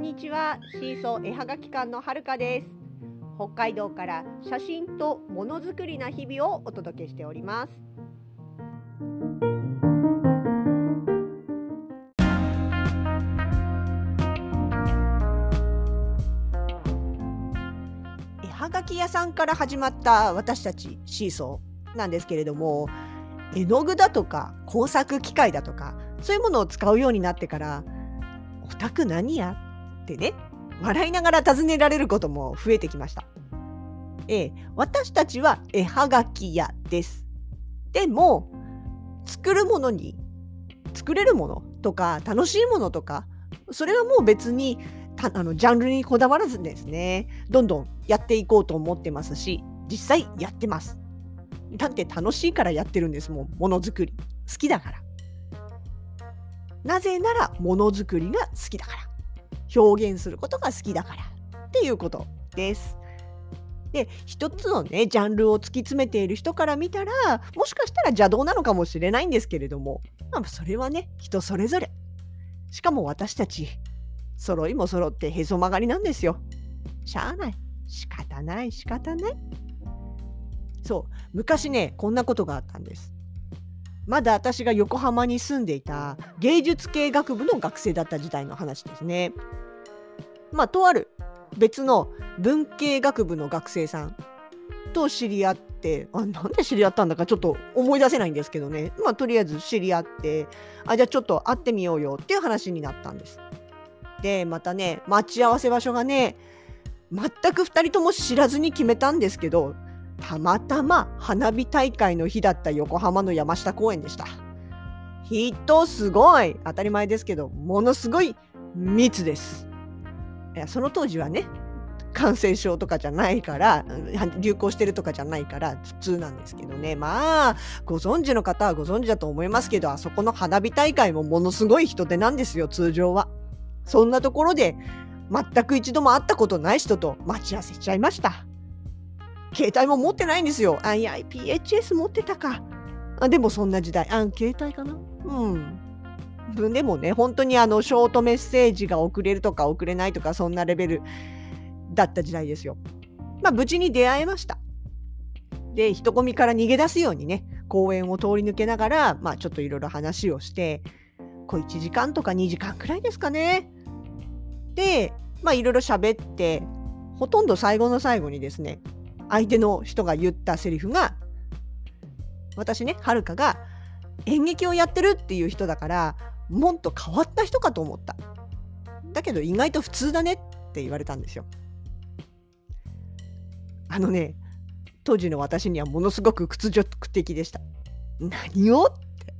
んにちは。シーソー絵はがき館のはるかです。北海道から写真とものづくりな日々をお届けしております。絵はがき屋さんから始まった私たちシーソーなんですけれども絵の具だとか工作機械だとかそういうものを使うようになってから「オタク何や?」ってね笑いながら尋ねられることも増えてきました。ええ、私たちは絵はがき屋です。でも作るものに作れるものとか楽しいものとかそれはもう別にたあのジャンルにこだわらずですねどんどんやっていこうと思ってますし実際やってます。だって楽しいからやってるんですもんものづくり好きだから。なぜならものづくりが好きだから。表現することが好きだからっていうことです。で一つのねジャンルを突き詰めている人から見たらもしかしたら邪道なのかもしれないんですけれども、まあ、それはね人それぞれ。しかも私たち揃いも揃ってへそ曲がりなんですよ。しゃあない。仕方ない仕方ない。そう。昔ねこんなことがあったんです。まだ私が横浜に住んでいた芸術系学部の学生だった時代の話ですね。まあとある別の文系学部の学生さんと知り合ってあなんで知り合ったんだかちょっと思い出せないんですけどねまあとりあえず知り合ってあじゃあちょっと会ってみようよっていう話になったんです。でまたね待ち合わせ場所がね全く2人とも知らずに決めたんですけどたまたま花火大会の日だった横浜の山下公園でした。人すごい当たり前ですけどものすごい密です。いやその当時はね感染症とかじゃないから流行してるとかじゃないから普通なんですけどねまあご存知の方はご存知だと思いますけどあそこの花火大会もものすごい人手なんですよ通常は。そんなところで全く一度も会ったことない人と待ち合わせしちゃいました。携帯も持ってないんですよ。あ、いや、PHS 持ってたか。あでもそんな時代。あ、携帯かなうん。でもね、本当にあの、ショートメッセージが送れるとか送れないとか、そんなレベルだった時代ですよ。まあ、無事に出会えました。で、人混みから逃げ出すようにね、公園を通り抜けながら、まあ、ちょっといろいろ話をして、こう1時間とか2時間くらいですかね。で、まあ、いろいろ喋って、ほとんど最後の最後にですね、相手の人が言ったセリフが私ねはるかが演劇をやってるっていう人だからもっと変わった人かと思った。だけど意外と普通だねって言われたんですよ。あのね当時の私にはものすごく屈辱的でした。何をって。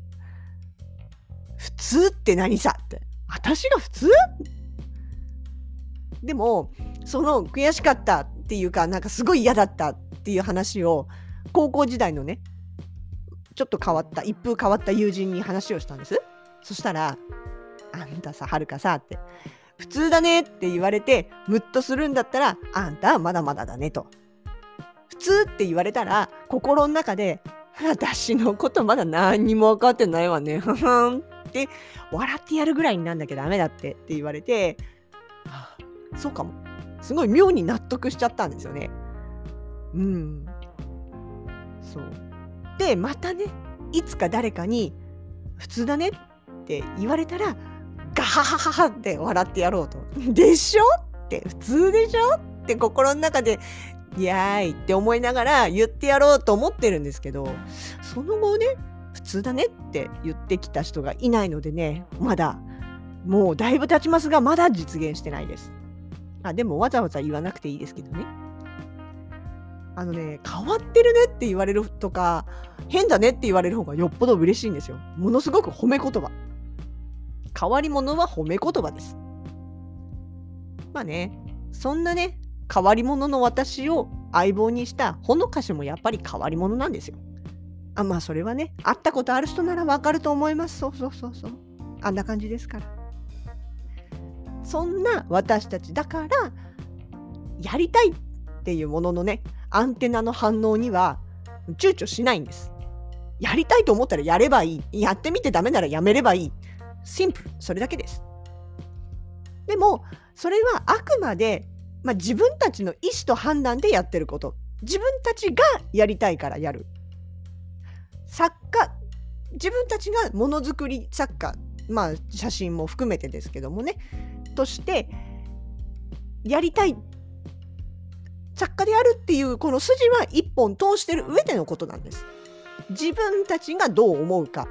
普通って何さって。私が普通？でもその悔しかったっていうかなんかすごい嫌だったっていう話を高校時代のねちょっと変わった一風変わった友人に話をしたんです。そしたら「あんたさはるかさ」って「普通だね」って言われてムッとするんだったら「あんたはまだまだだね」と。普通って言われたら心の中で「私のことまだ何にも分かってないわね」ふふんって笑ってやるぐらいになんなきゃダメだってって言われて、はあ、そうかも。すごい妙に納得しちゃったんですよね。うん。そう。で、またね、いつか誰かに、普通だねって言われたら、ガハハハハって笑ってやろうと。でしょ？って普通でしょ？って心の中で、イやーいって思いながら言ってやろうと思ってるんですけど、その後ね、普通だねって言ってきた人がいないのでね、まだ、もうだいぶ経ちますが、まだ実現してないです。あでもわざわざ言わなくていいですけどね。あのね、変わってるねって言われるとか、変だねって言われる方がよっぽど嬉しいんですよ。ものすごく褒め言葉。変わり者は褒め言葉です。まあね、そんなね、変わり者の私を相棒にしたほのかしもやっぱり変わり者なんですよ。あまあそれはね、会ったことある人ならわかると思います。そうそうそうそう。あんな感じですから。そんな私たちだからやりたいっていうもののねアンテナの反応には躊躇しないんです。やりたいと思ったらやればいい。やってみてダメならやめればいい。シンプル。それだけです。でも、それはあくまで、まあ、自分たちの意思と判断でやってること自分たちがやりたいからやる作家自分たちがものづくり作家まあ写真も含めてですけどもねとしてやりたい作家であるっていうこの筋は一本通してる上でのことなんです。自分たちがどう思うか、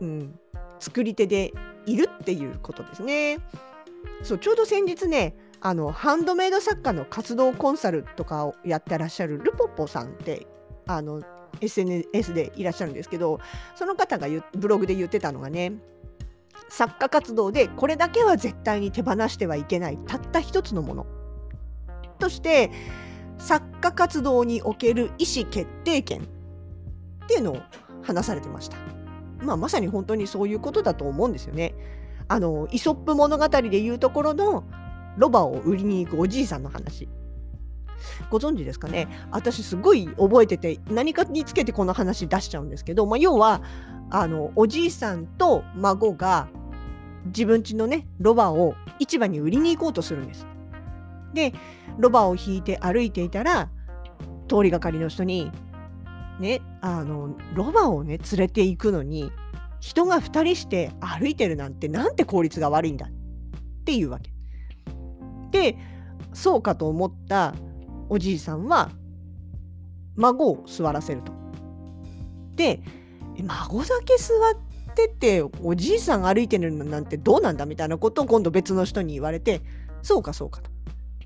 うん、作り手でいるっていうことですね。そうちょうど先日ねあのハンドメイド作家の活動コンサルとかをやってらっしゃるルポポさんってあの SNS でいらっしゃるんですけどその方がブログで言ってたのがね作家活動でこれだけは絶対に手放してはいけないたった一つのものとして作家活動における意思決定権っていうのを話されてました。まあ、まさに本当にそういうことだと思うんですよね。あのイソップ物語でいうところのロバを売りに行くおじいさんの話。ご存知ですかね？私すごい覚えてて何かにつけてこの話出しちゃうんですけど、まあ、要はあのおじいさんと孫が自分家のねロバを市場に売りに行こうとするんです。でロバを引いて歩いていたら通りがかりの人にねあのロバをね連れて行くのに人が2人して歩いてるなんてなんて効率が悪いんだっていうわけ。でそうかと思ったおじいさんは孫を座らせると。で孫だけ座ってておじいさん歩いてるのなんてどうなんだみたいなことを今度別の人に言われてそうかそうかと。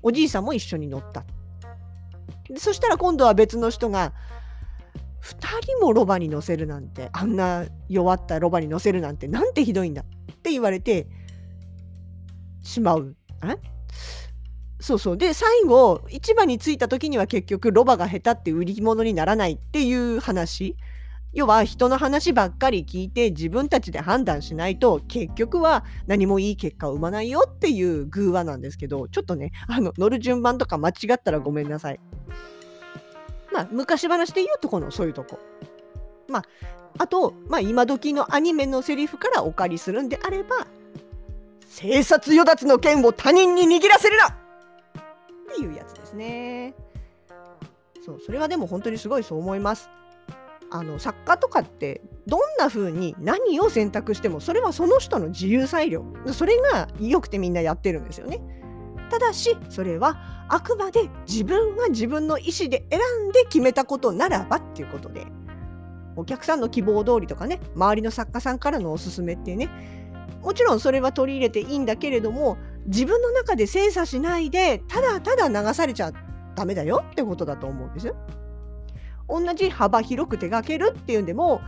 おじいさんも一緒に乗った。でそしたら今度は別の人が2人もロバに乗せるなんてあんな弱ったロバに乗せるなんてなんてひどいんだって言われてしまう。えそうそうで最後市場に着いた時には結局ロバが下手って売り物にならないっていう話要は人の話ばっかり聞いて自分たちで判断しないと結局は何もいい結果を生まないよっていう偶話なんですけどちょっとねあの乗る順番とか間違ったらごめんなさい。まあ昔話で言うとこのそういうとこ。まああと、まあ、今時のアニメのセリフからお借りするんであれば「生殺与奪の剣を他人に握らせるな!」っていうやつですね。そうそれはでも本当にすごいそう思います。あの作家とかってどんな風に何を選択してもそれはその人の自由裁量それが良くてみんなやってるんですよね。ただしそれはあくまで自分が自分の意思で選んで決めたことならばっていうことでお客さんの希望通りとかね周りの作家さんからのおすすめってねもちろんそれは取り入れていいんだけれども自分の中で精査しないでただただ流されちゃダメだよってことだと思うんですよ。同じ幅広く手がけるっていうんでも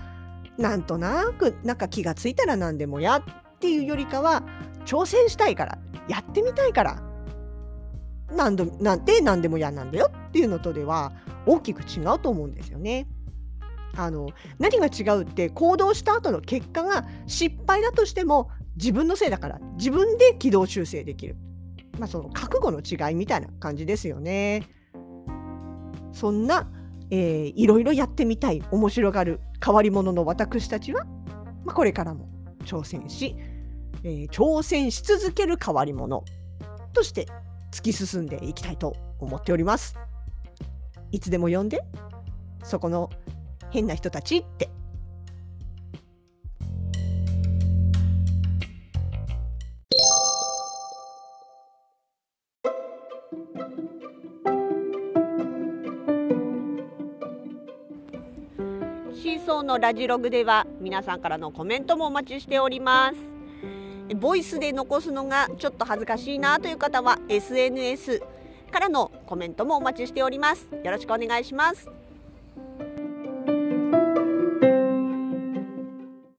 なんとなくなんか気がついたら何でもやっていうよりかは挑戦したいからやってみたいから何度なんて何でも嫌なんだよっていうのとでは大きく違うと思うんですよね。あの何が違うって行動した後の結果が失敗だとしても自分のせいだから自分で軌道修正できる。まあその覚悟の違いみたいな感じですよね。そんな、えー、いろいろやってみたい面白がる変わり者の私たちは、まあ、これからも挑戦し、えー、挑戦し続ける変わり者として突き進んでいきたいと思っております。いつでも呼んでそこの変な人たちってシーソーのラジログでは皆さんからのコメントもお待ちしております。ボイスで残すのがちょっと恥ずかしいなという方は SNS からのコメントもお待ちしております。よろしくお願いします。